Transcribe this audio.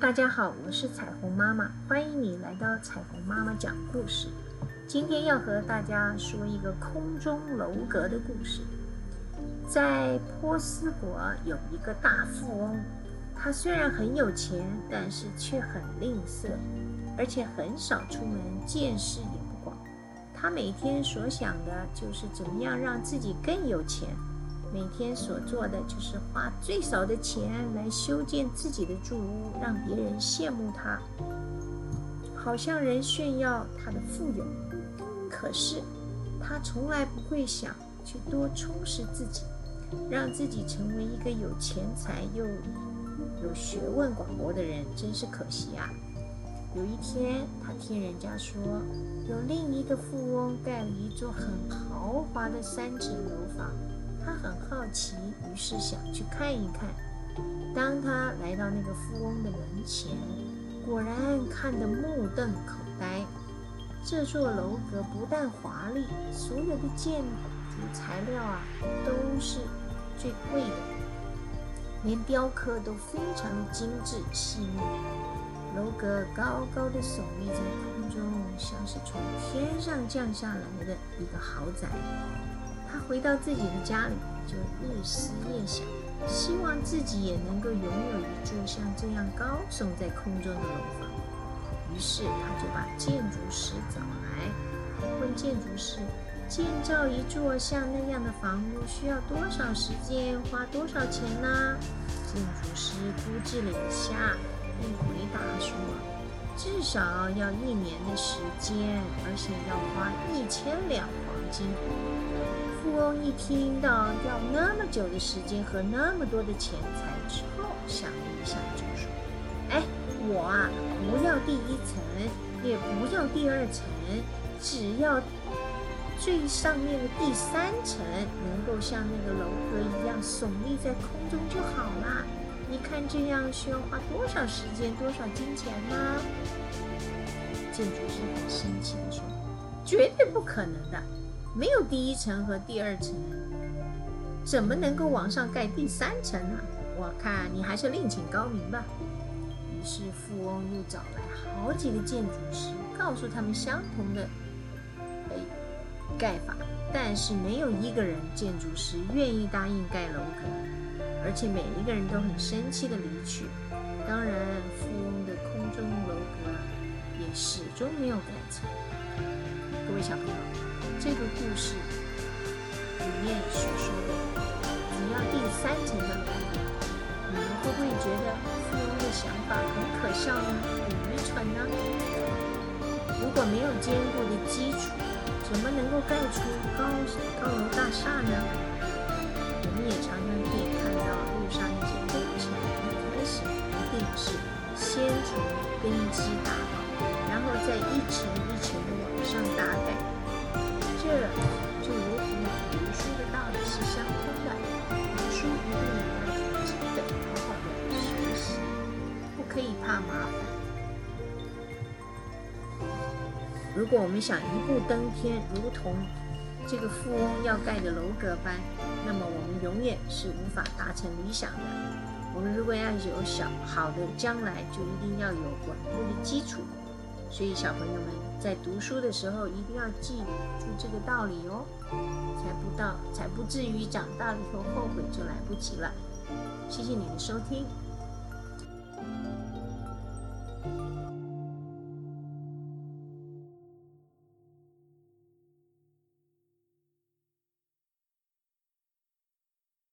大家好，我是彩虹妈妈，欢迎你来到彩虹妈妈讲故事。今天要和大家说一个空中楼阁的故事。在波斯国有一个大富翁，他虽然很有钱，但是却很吝啬，而且很少出门，见识也不广。他每天所想的就是怎么样让自己更有钱。每天所做的就是花最少的钱来修建自己的住屋，让别人羡慕他，好向人炫耀他的富有。可是他从来不会想去多充实自己，让自己成为一个有钱财又有学问广博的人，真是可惜啊！有一天，他听人家说，有另一个富翁盖了一座很豪华的三层楼房。奇，于是想去看一看。当他来到那个富翁的门前，果然看得目瞪口呆。这座楼阁不但华丽，所有的建筑材料啊都是最贵的，连雕刻都非常的精致细腻。楼阁高高的耸立在空中，像是从天上降下来的一个豪宅。回到自己的家里，就日思夜想，希望自己也能够拥有一座像这样高耸在空中的楼房。于是他就把建筑师找来，问建筑师：建造一座像那样的房屋需要多少时间，花多少钱呢？建筑师估计了一下，并回答说：至少要一年的时间，而且要花一千两黄金。富翁一听到要那么久的时间和那么多的钱财之后，想了一下，就说：“哎，我啊，不要第一层，也不要第二层，只要最上面的第三层能够像那个楼阁一样耸立在空中就好啦。你看这样需要花多少时间，多少金钱呢？”建筑师很生气地说：“绝对不可能的。”没有第一层和第二层，怎么能够往上盖第三层呢？我看你还是另请高明吧。于是富翁又找来好几个建筑师，告诉他们相同的盖法，但是没有一个人建筑师愿意答应盖楼阁，而且每一个人都很生气的离去。当然，富翁的空中楼阁也始终没有盖成。各位小朋友。这个故事里面所说的，只要第三层的楼阁，你们会不会觉得富翁的想法很可笑呢？很愚蠢呢？如果没有坚固的基础，怎么能够盖出高高楼大厦呢？我们也常常根基打好，然后再一层一层的往上搭盖。这就如同读书的道理是相通的，读书一定要仔细的、好好的学习，不可以怕麻烦。如果我们想一步登天，如同这个富翁要盖的楼阁般，那么我们永远是无法达成理想的。我们如果要有小好的将来就一定要有稳固的基础所以小朋友们在读书的时候一定要记住这个道理哦才不到才不至于长大了以后后悔就来不及了。谢谢你的收听。